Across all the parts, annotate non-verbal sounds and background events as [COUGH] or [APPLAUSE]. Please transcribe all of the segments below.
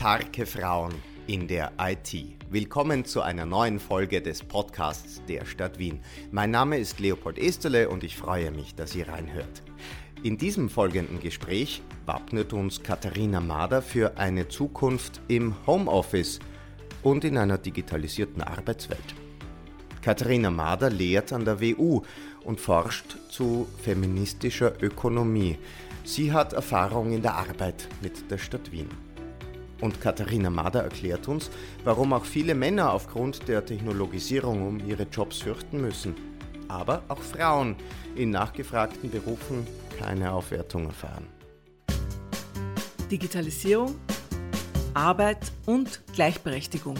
Starke Frauen in der IT. Willkommen zu einer neuen Folge des Podcasts der Stadt Wien. Mein Name ist Leopold Esterle und ich freue mich, dass ihr reinhört. In diesem folgenden Gespräch wappnet uns Katharina Mader für eine Zukunft im Homeoffice und in einer digitalisierten Arbeitswelt. Katharina Mader lehrt an der WU und forscht zu feministischer Ökonomie. Sie hat Erfahrung in der Arbeit mit der Stadt Wien. Und Katharina Mader erklärt uns, warum auch viele Männer aufgrund der Technologisierung um ihre Jobs fürchten müssen. Aber auch Frauen in nachgefragten Berufen keine Aufwertung erfahren. Digitalisierung, Arbeit und Gleichberechtigung.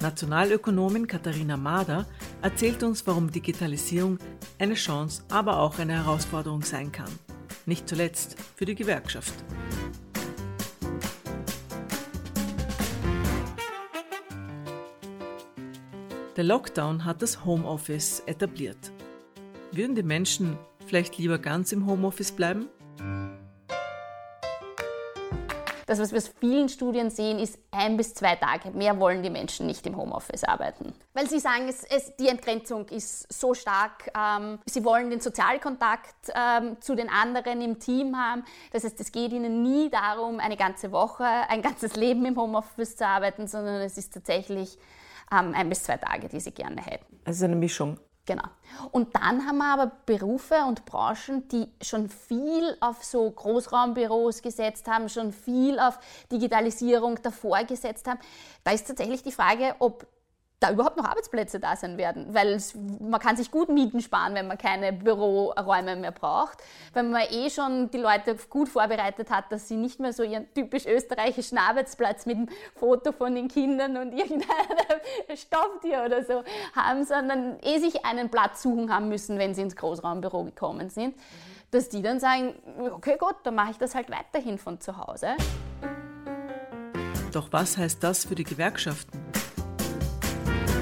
Nationalökonomin Katharina Mader erzählt uns, warum Digitalisierung eine Chance, aber auch eine Herausforderung sein kann. Nicht zuletzt für die Gewerkschaft. Der Lockdown hat das Homeoffice etabliert. Würden die Menschen vielleicht lieber ganz im Homeoffice bleiben? Das, was wir aus vielen Studien sehen, ist ein bis zwei Tage. Mehr wollen die Menschen nicht im Homeoffice arbeiten. Weil sie sagen, es, es, die Entgrenzung ist so stark. Ähm, sie wollen den Sozialkontakt ähm, zu den anderen im Team haben. Das heißt, es geht ihnen nie darum, eine ganze Woche, ein ganzes Leben im Homeoffice zu arbeiten, sondern es ist tatsächlich ähm, ein bis zwei Tage, die sie gerne hätten. Also eine Mischung. Genau. Und dann haben wir aber Berufe und Branchen, die schon viel auf so Großraumbüros gesetzt haben, schon viel auf Digitalisierung davor gesetzt haben. Da ist tatsächlich die Frage, ob da überhaupt noch Arbeitsplätze da sein werden, weil man kann sich gut Mieten sparen, wenn man keine Büroräume mehr braucht, wenn man eh schon die Leute gut vorbereitet hat, dass sie nicht mehr so ihren typisch österreichischen Arbeitsplatz mit einem Foto von den Kindern und [LAUGHS] irgendeinem Stofftier oder so haben, sondern eh sich einen Platz suchen haben müssen, wenn sie ins Großraumbüro gekommen sind, dass die dann sagen, okay gut, dann mache ich das halt weiterhin von zu Hause. Doch was heißt das für die Gewerkschaften?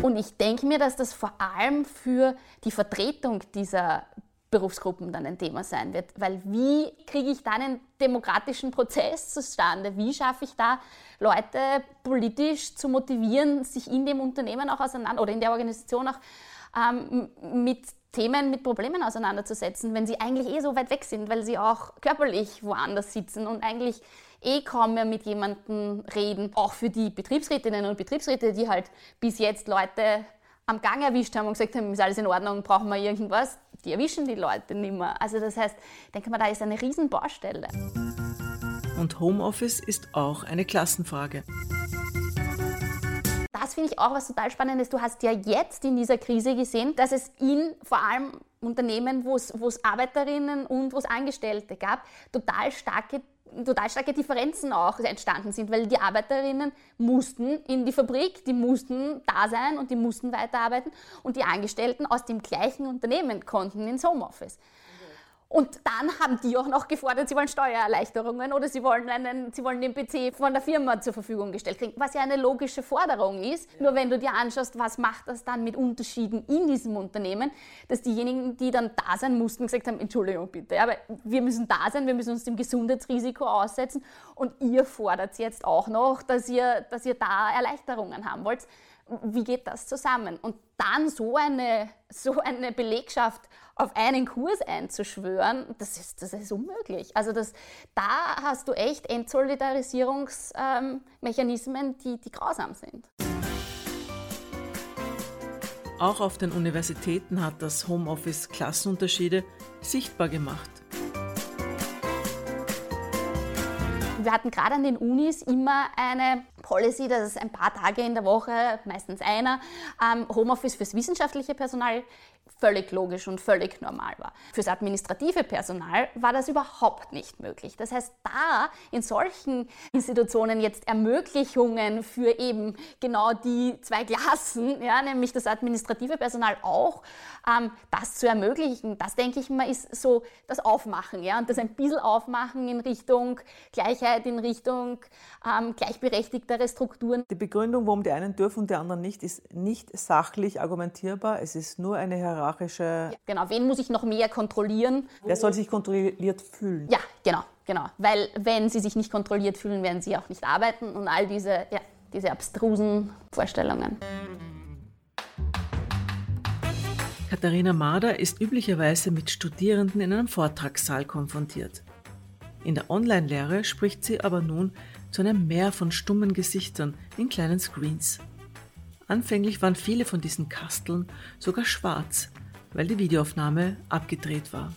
Und ich denke mir, dass das vor allem für die Vertretung dieser Berufsgruppen dann ein Thema sein wird. Weil wie kriege ich da einen demokratischen Prozess zustande? Wie schaffe ich da Leute politisch zu motivieren, sich in dem Unternehmen auch auseinander oder in der Organisation auch ähm, mit Themen, mit Problemen auseinanderzusetzen, wenn sie eigentlich eh so weit weg sind, weil sie auch körperlich woanders sitzen und eigentlich eh kaum mehr mit jemandem reden. Auch für die Betriebsrätinnen und Betriebsräte, die halt bis jetzt Leute am Gang erwischt haben und gesagt haben, ist alles in Ordnung, brauchen wir irgendwas, die erwischen die Leute nicht mehr. Also das heißt, denke mal, da ist eine Riesenbaustelle. Und Homeoffice ist auch eine Klassenfrage. Das finde ich auch was total Spannendes. Du hast ja jetzt in dieser Krise gesehen, dass es in vor allem Unternehmen, wo es Arbeiterinnen und wo es Angestellte gab, total starke total starke Differenzen auch entstanden sind, weil die Arbeiterinnen mussten in die Fabrik, die mussten da sein und die mussten weiterarbeiten und die Angestellten aus dem gleichen Unternehmen konnten ins Homeoffice. Und dann haben die auch noch gefordert, sie wollen Steuererleichterungen oder sie wollen, einen, sie wollen den PC von der Firma zur Verfügung gestellt kriegen, was ja eine logische Forderung ist. Ja. Nur wenn du dir anschaust, was macht das dann mit Unterschieden in diesem Unternehmen, dass diejenigen, die dann da sein mussten, gesagt haben, Entschuldigung bitte, aber wir müssen da sein, wir müssen uns dem Gesundheitsrisiko aussetzen und ihr fordert jetzt auch noch, dass ihr, dass ihr da Erleichterungen haben wollt wie geht das zusammen? Und dann so eine, so eine Belegschaft auf einen Kurs einzuschwören, das ist, das ist unmöglich. Also das, da hast du echt Entsolidarisierungsmechanismen, die, die grausam sind. Auch auf den Universitäten hat das Homeoffice Klassenunterschiede sichtbar gemacht. Wir hatten gerade an den Unis immer eine Policy, dass es ein paar Tage in der Woche, meistens einer, ähm, Homeoffice fürs wissenschaftliche Personal völlig logisch und völlig normal war. Fürs administrative Personal war das überhaupt nicht möglich. Das heißt, da in solchen Institutionen jetzt Ermöglichungen für eben genau die zwei Klassen, ja, nämlich das administrative Personal auch, ähm, das zu ermöglichen, das denke ich mal ist so das Aufmachen, ja, und das ein bisschen Aufmachen in Richtung Gleichheit, in Richtung ähm, gleichberechtigtere Strukturen. Die Begründung, warum die einen dürfen und die anderen nicht, ist nicht sachlich argumentierbar. Es ist nur eine hierarchische. Ja, genau, wen muss ich noch mehr kontrollieren? Wer soll sich kontrolliert fühlen? Ja, genau. genau. Weil wenn sie sich nicht kontrolliert fühlen, werden sie auch nicht arbeiten und all diese, ja, diese abstrusen Vorstellungen. Katharina Mader ist üblicherweise mit Studierenden in einem Vortragssaal konfrontiert. In der Online-Lehre spricht sie aber nun zu einem Meer von stummen Gesichtern in kleinen Screens. Anfänglich waren viele von diesen Kasteln sogar schwarz, weil die Videoaufnahme abgedreht war.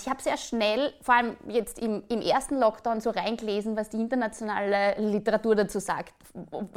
Ich habe sehr schnell, vor allem jetzt im, im, ersten Lockdown, so reingelesen, was die internationale Literatur dazu sagt.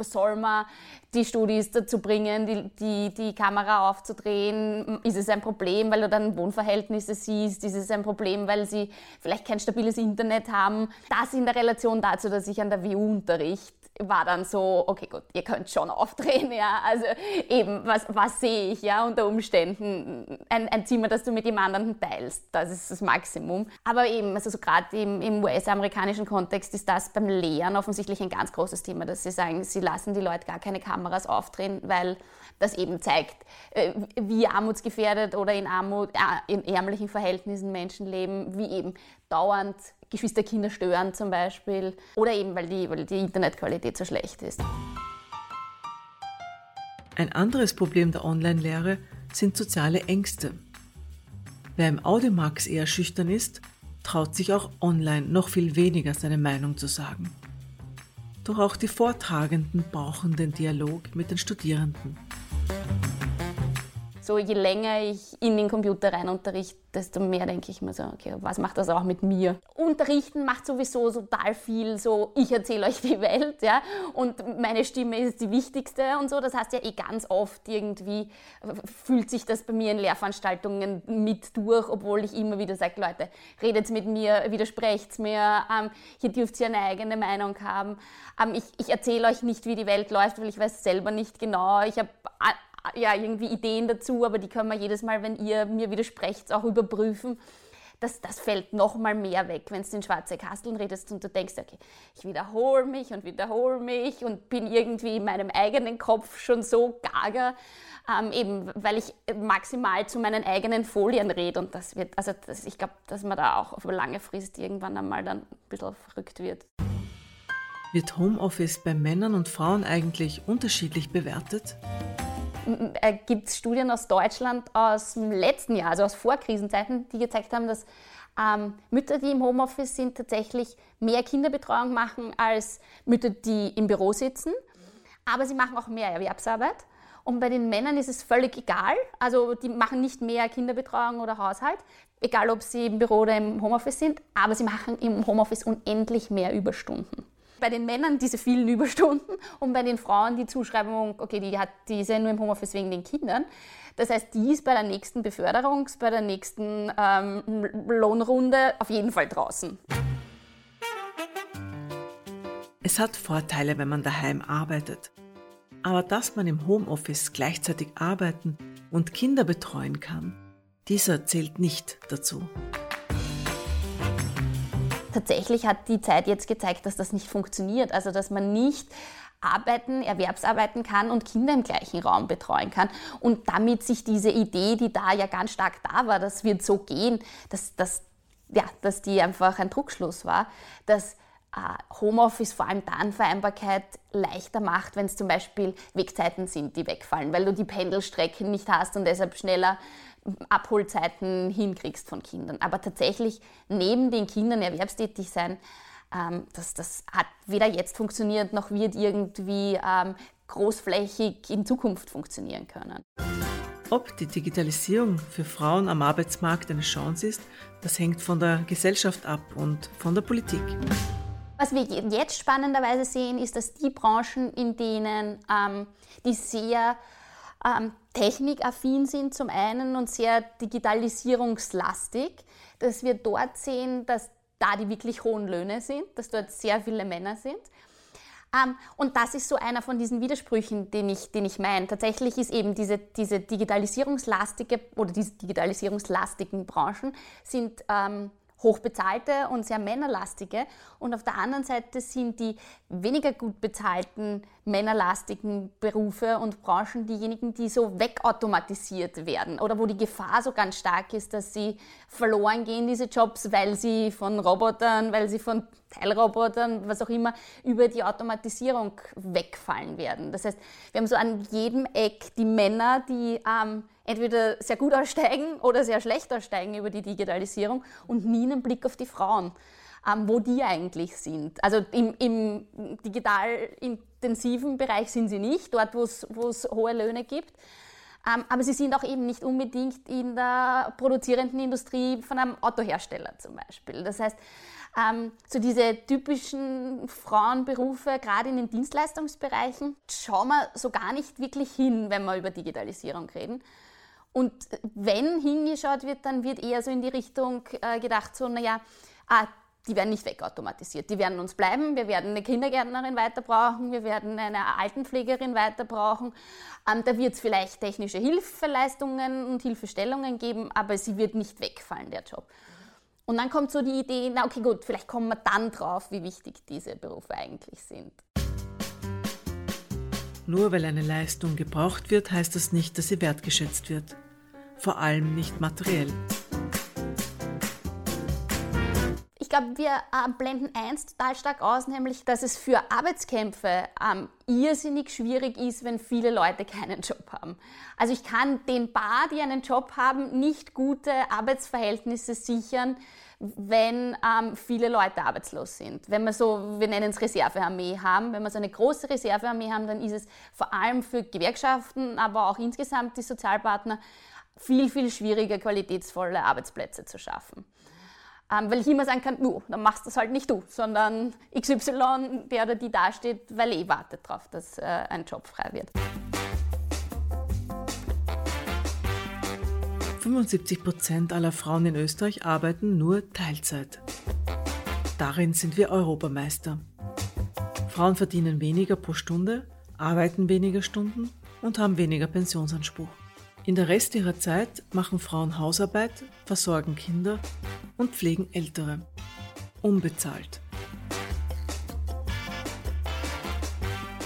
Soll man die Studis dazu bringen, die, die, die Kamera aufzudrehen? Ist es ein Problem, weil du dann Wohnverhältnisse siehst? Ist es ein Problem, weil sie vielleicht kein stabiles Internet haben? Das in der Relation dazu, dass ich an der WU unterrichte war dann so, okay gut, ihr könnt schon aufdrehen, ja, also eben, was, was sehe ich, ja, unter Umständen, ein, ein Zimmer, das du mit jemandem teilst, das ist das Maximum. Aber eben, also so gerade im, im US-amerikanischen Kontext ist das beim Lehren offensichtlich ein ganz großes Thema, dass sie sagen, sie lassen die Leute gar keine Kameras aufdrehen, weil das eben zeigt, äh, wie armutsgefährdet oder in Armut, äh, in ärmlichen Verhältnissen Menschen leben, wie eben dauernd Geschwisterkinder stören zum Beispiel oder eben weil die, weil die Internetqualität so schlecht ist. Ein anderes Problem der Online-Lehre sind soziale Ängste. Wer im Audiomax eher schüchtern ist, traut sich auch online noch viel weniger seine Meinung zu sagen. Doch auch die Vortragenden brauchen den Dialog mit den Studierenden. So je länger ich in den Computer rein unterrichte, desto mehr denke ich mir so, okay, was macht das auch mit mir? Unterrichten macht sowieso total viel, so ich erzähle euch die Welt, ja, und meine Stimme ist die wichtigste und so. Das heißt ja eh ganz oft irgendwie fühlt sich das bei mir in Lehrveranstaltungen mit durch, obwohl ich immer wieder sage, Leute, redet mit mir, widersprecht mir, ähm, hier dürft ihr eine eigene Meinung haben. Ähm, ich ich erzähle euch nicht, wie die Welt läuft, weil ich weiß selber nicht genau. Ich habe ja, irgendwie Ideen dazu, aber die können wir jedes Mal, wenn ihr mir widersprecht, auch überprüfen. Das, das fällt noch mal mehr weg, wenn du in schwarze Kasteln redest und du denkst, okay, ich wiederhole mich und wiederhole mich und bin irgendwie in meinem eigenen Kopf schon so gaga, ähm, eben weil ich maximal zu meinen eigenen Folien rede und das wird, also das, ich glaube, dass man da auch auf lange Frist irgendwann einmal dann ein bisschen verrückt wird. Wird Homeoffice bei Männern und Frauen eigentlich unterschiedlich bewertet? Äh, gibt es Studien aus Deutschland aus dem letzten Jahr, also aus Vorkrisenzeiten, die gezeigt haben, dass ähm, Mütter, die im Homeoffice sind, tatsächlich mehr Kinderbetreuung machen als Mütter, die im Büro sitzen. Aber sie machen auch mehr Erwerbsarbeit. Und bei den Männern ist es völlig egal. Also die machen nicht mehr Kinderbetreuung oder Haushalt, egal ob sie im Büro oder im Homeoffice sind, aber sie machen im Homeoffice unendlich mehr Überstunden bei den Männern diese vielen Überstunden [LAUGHS] und bei den Frauen die Zuschreibung, okay, die, hat, die nur im Homeoffice wegen den Kindern. Das heißt, die ist bei der nächsten Beförderung, bei der nächsten ähm, Lohnrunde auf jeden Fall draußen. Es hat Vorteile, wenn man daheim arbeitet. Aber dass man im Homeoffice gleichzeitig arbeiten und Kinder betreuen kann, dieser zählt nicht dazu tatsächlich hat die Zeit jetzt gezeigt, dass das nicht funktioniert. Also dass man nicht arbeiten, Erwerbsarbeiten kann und Kinder im gleichen Raum betreuen kann. Und damit sich diese Idee, die da ja ganz stark da war, das wird so gehen, dass, dass, ja, dass die einfach ein Druckschluss war, dass äh, Homeoffice vor allem dann Vereinbarkeit leichter macht, wenn es zum Beispiel Wegzeiten sind, die wegfallen, weil du die Pendelstrecken nicht hast und deshalb schneller Abholzeiten hinkriegst von Kindern. Aber tatsächlich neben den Kindern erwerbstätig sein, ähm, das, das hat weder jetzt funktioniert, noch wird irgendwie ähm, großflächig in Zukunft funktionieren können. Ob die Digitalisierung für Frauen am Arbeitsmarkt eine Chance ist, das hängt von der Gesellschaft ab und von der Politik. Was wir jetzt spannenderweise sehen, ist, dass die Branchen, in denen ähm, die sehr ähm, technikaffin sind zum einen und sehr digitalisierungslastig, dass wir dort sehen, dass da die wirklich hohen Löhne sind, dass dort sehr viele Männer sind. Ähm, und das ist so einer von diesen Widersprüchen, den ich, den ich meine. Tatsächlich ist eben diese, diese digitalisierungslastige oder diese digitalisierungslastigen Branchen sind ähm, hochbezahlte und sehr männerlastige. Und auf der anderen Seite sind die weniger gut bezahlten männerlastigen Berufe und Branchen diejenigen, die so wegautomatisiert werden oder wo die Gefahr so ganz stark ist, dass sie verloren gehen, diese Jobs, weil sie von Robotern, weil sie von Teilrobotern, was auch immer, über die Automatisierung wegfallen werden. Das heißt, wir haben so an jedem Eck die Männer, die ähm, entweder sehr gut aussteigen oder sehr schlecht aussteigen über die Digitalisierung und nie einen Blick auf die Frauen ähm, wo die eigentlich sind. Also im, im digital intensiven Bereich sind sie nicht, dort wo es hohe Löhne gibt. Ähm, aber sie sind auch eben nicht unbedingt in der produzierenden Industrie von einem Autohersteller zum Beispiel. Das heißt, ähm, so diese typischen Frauenberufe, gerade in den Dienstleistungsbereichen, schauen wir so gar nicht wirklich hin, wenn wir über Digitalisierung reden. Und wenn hingeschaut wird, dann wird eher so in die Richtung äh, gedacht, so, naja, ah, die werden nicht wegautomatisiert. Die werden uns bleiben. Wir werden eine Kindergärtnerin weiter brauchen. Wir werden eine Altenpflegerin weiter brauchen. Ähm, da wird es vielleicht technische Hilfeleistungen und Hilfestellungen geben, aber sie wird nicht wegfallen, der Job. Und dann kommt so die Idee, na okay, gut, vielleicht kommen wir dann drauf, wie wichtig diese Berufe eigentlich sind. Nur weil eine Leistung gebraucht wird, heißt das nicht, dass sie wertgeschätzt wird. Vor allem nicht materiell. Glaube, wir äh, blenden eins total stark aus, nämlich, dass es für Arbeitskämpfe ähm, irrsinnig schwierig ist, wenn viele Leute keinen Job haben. Also ich kann den Paar, die einen Job haben, nicht gute Arbeitsverhältnisse sichern, wenn ähm, viele Leute arbeitslos sind. Wenn wir so, wir nennen es Reservearmee haben, wenn wir so eine große Reservearmee haben, dann ist es vor allem für Gewerkschaften, aber auch insgesamt die Sozialpartner viel, viel schwieriger, qualitätsvolle Arbeitsplätze zu schaffen. Ähm, weil ich immer sagen kann, nu, dann machst das halt nicht du, sondern XY, der oder die dasteht, weil eh wartet darauf, dass äh, ein Job frei wird. 75 Prozent aller Frauen in Österreich arbeiten nur Teilzeit. Darin sind wir Europameister. Frauen verdienen weniger pro Stunde, arbeiten weniger Stunden und haben weniger Pensionsanspruch. In der Rest ihrer Zeit machen Frauen Hausarbeit, versorgen Kinder und pflegen Ältere. Unbezahlt.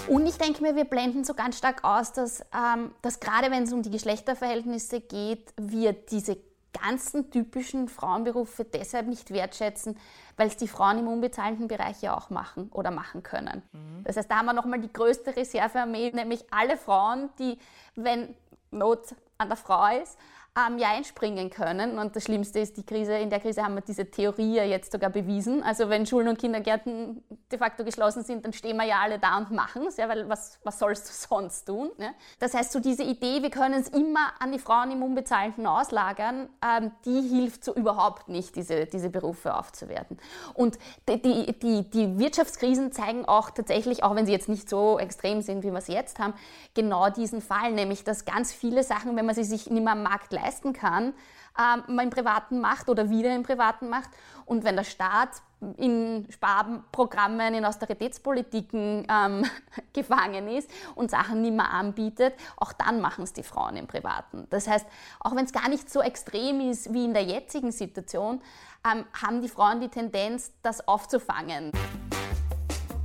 Und ich denke mir, wir blenden so ganz stark aus, dass, ähm, dass gerade wenn es um die Geschlechterverhältnisse geht, wir diese ganzen typischen Frauenberufe deshalb nicht wertschätzen, weil es die Frauen im unbezahlten Bereich ja auch machen oder machen können. Mhm. Das heißt, da haben wir nochmal die größte Reservearmee, nämlich alle Frauen, die, wenn Not an der Frau ist, ähm, ja einspringen können. Und das Schlimmste ist, die Krise, in der Krise haben wir diese Theorie ja jetzt sogar bewiesen. Also wenn Schulen und Kindergärten de facto geschlossen sind, dann stehen wir ja alle da und machen es, ja, weil was, was sollst du [LAUGHS] sonst tun? Ja? Das heißt, so diese Idee, wir können es immer an die Frauen im Unbezahlten auslagern, ähm, die hilft so überhaupt nicht, diese, diese Berufe aufzuwerten. Und die, die, die, die Wirtschaftskrisen zeigen auch tatsächlich, auch wenn sie jetzt nicht so extrem sind, wie wir sie jetzt haben, genau diesen Fall, nämlich dass ganz viele Sachen, wenn man sie sich nicht mehr am Markt leistet, leisten kann, ähm, man im Privaten macht oder wieder im Privaten macht. Und wenn der Staat in Sparprogrammen, in Austeritätspolitiken ähm, [LAUGHS] gefangen ist und Sachen nicht mehr anbietet, auch dann machen es die Frauen im Privaten. Das heißt, auch wenn es gar nicht so extrem ist wie in der jetzigen Situation, ähm, haben die Frauen die Tendenz, das aufzufangen.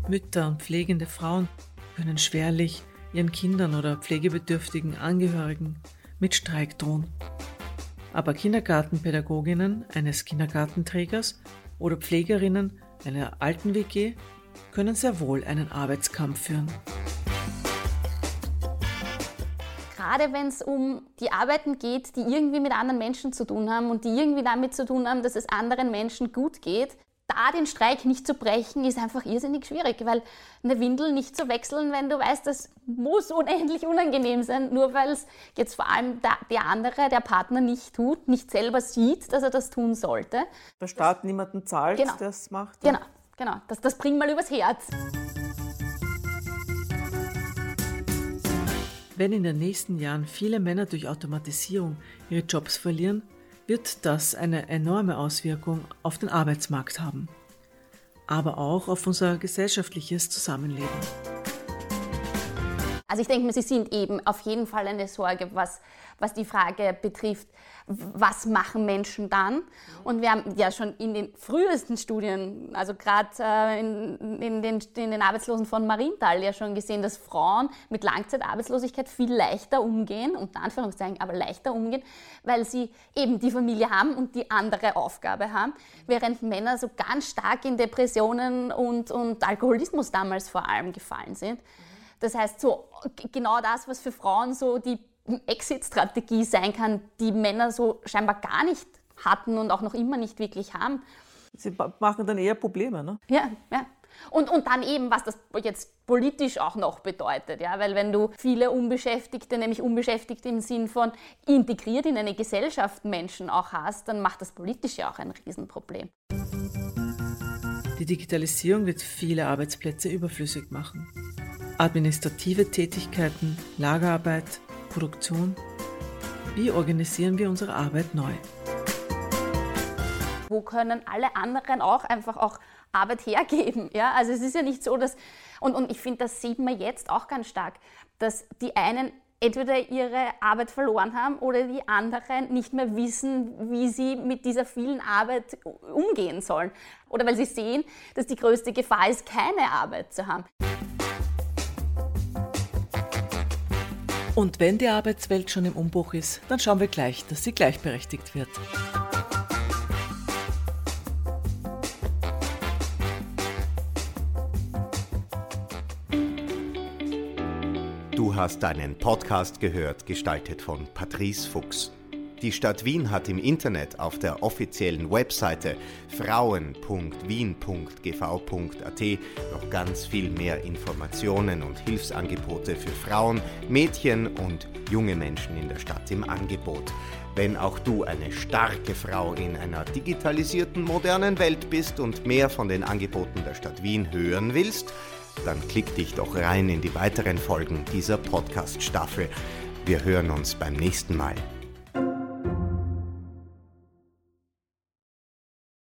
Mütter und pflegende Frauen können schwerlich ihren Kindern oder pflegebedürftigen Angehörigen mit Streik drohen. Aber Kindergartenpädagoginnen eines Kindergartenträgers oder Pflegerinnen einer alten WG können sehr wohl einen Arbeitskampf führen. Gerade wenn es um die Arbeiten geht, die irgendwie mit anderen Menschen zu tun haben und die irgendwie damit zu tun haben, dass es anderen Menschen gut geht, da den Streik nicht zu brechen, ist einfach irrsinnig schwierig, weil eine Windel nicht zu wechseln, wenn du weißt, das muss unendlich unangenehm sein, nur weil es jetzt vor allem der, der, andere, der Partner nicht tut, nicht selber sieht, dass er das tun sollte. Der Staat das, niemanden zahlt, genau, der es macht. Ja. Genau, genau. Das, das bringt mal übers Herz. Wenn in den nächsten Jahren viele Männer durch Automatisierung ihre Jobs verlieren, wird das eine enorme Auswirkung auf den Arbeitsmarkt haben, aber auch auf unser gesellschaftliches Zusammenleben. Also ich denke mir, sie sind eben auf jeden Fall eine Sorge, was, was die Frage betrifft, was machen Menschen dann? Und wir haben ja schon in den frühesten Studien, also gerade äh, in, in, den, in den Arbeitslosen von Marienthal ja schon gesehen, dass Frauen mit Langzeitarbeitslosigkeit viel leichter umgehen, unter Anführungszeichen, aber leichter umgehen, weil sie eben die Familie haben und die andere Aufgabe haben, während Männer so ganz stark in Depressionen und, und Alkoholismus damals vor allem gefallen sind. Das heißt, so genau das, was für Frauen so die Exit-Strategie sein kann, die Männer so scheinbar gar nicht hatten und auch noch immer nicht wirklich haben. Sie machen dann eher Probleme, ne? Ja, ja. Und, und dann eben, was das jetzt politisch auch noch bedeutet, ja, weil wenn du viele Unbeschäftigte, nämlich Unbeschäftigte im Sinn von integriert in eine Gesellschaft Menschen auch hast, dann macht das politisch ja auch ein Riesenproblem. Die Digitalisierung wird viele Arbeitsplätze überflüssig machen. Administrative Tätigkeiten, Lagerarbeit, Produktion? Wie organisieren wir unsere Arbeit neu? Wo können alle anderen auch einfach auch Arbeit hergeben? Ja, also es ist ja nicht so, dass, und, und ich finde, das sieht man jetzt auch ganz stark, dass die einen entweder ihre Arbeit verloren haben oder die anderen nicht mehr wissen, wie sie mit dieser vielen Arbeit umgehen sollen. Oder weil sie sehen, dass die größte Gefahr ist, keine Arbeit zu haben. Und wenn die Arbeitswelt schon im Umbruch ist, dann schauen wir gleich, dass sie gleichberechtigt wird. Du hast einen Podcast gehört, gestaltet von Patrice Fuchs. Die Stadt Wien hat im Internet auf der offiziellen Webseite frauen.wien.gv.at noch ganz viel mehr Informationen und Hilfsangebote für Frauen, Mädchen und junge Menschen in der Stadt im Angebot. Wenn auch du eine starke Frau in einer digitalisierten, modernen Welt bist und mehr von den Angeboten der Stadt Wien hören willst, dann klick dich doch rein in die weiteren Folgen dieser Podcast-Staffel. Wir hören uns beim nächsten Mal.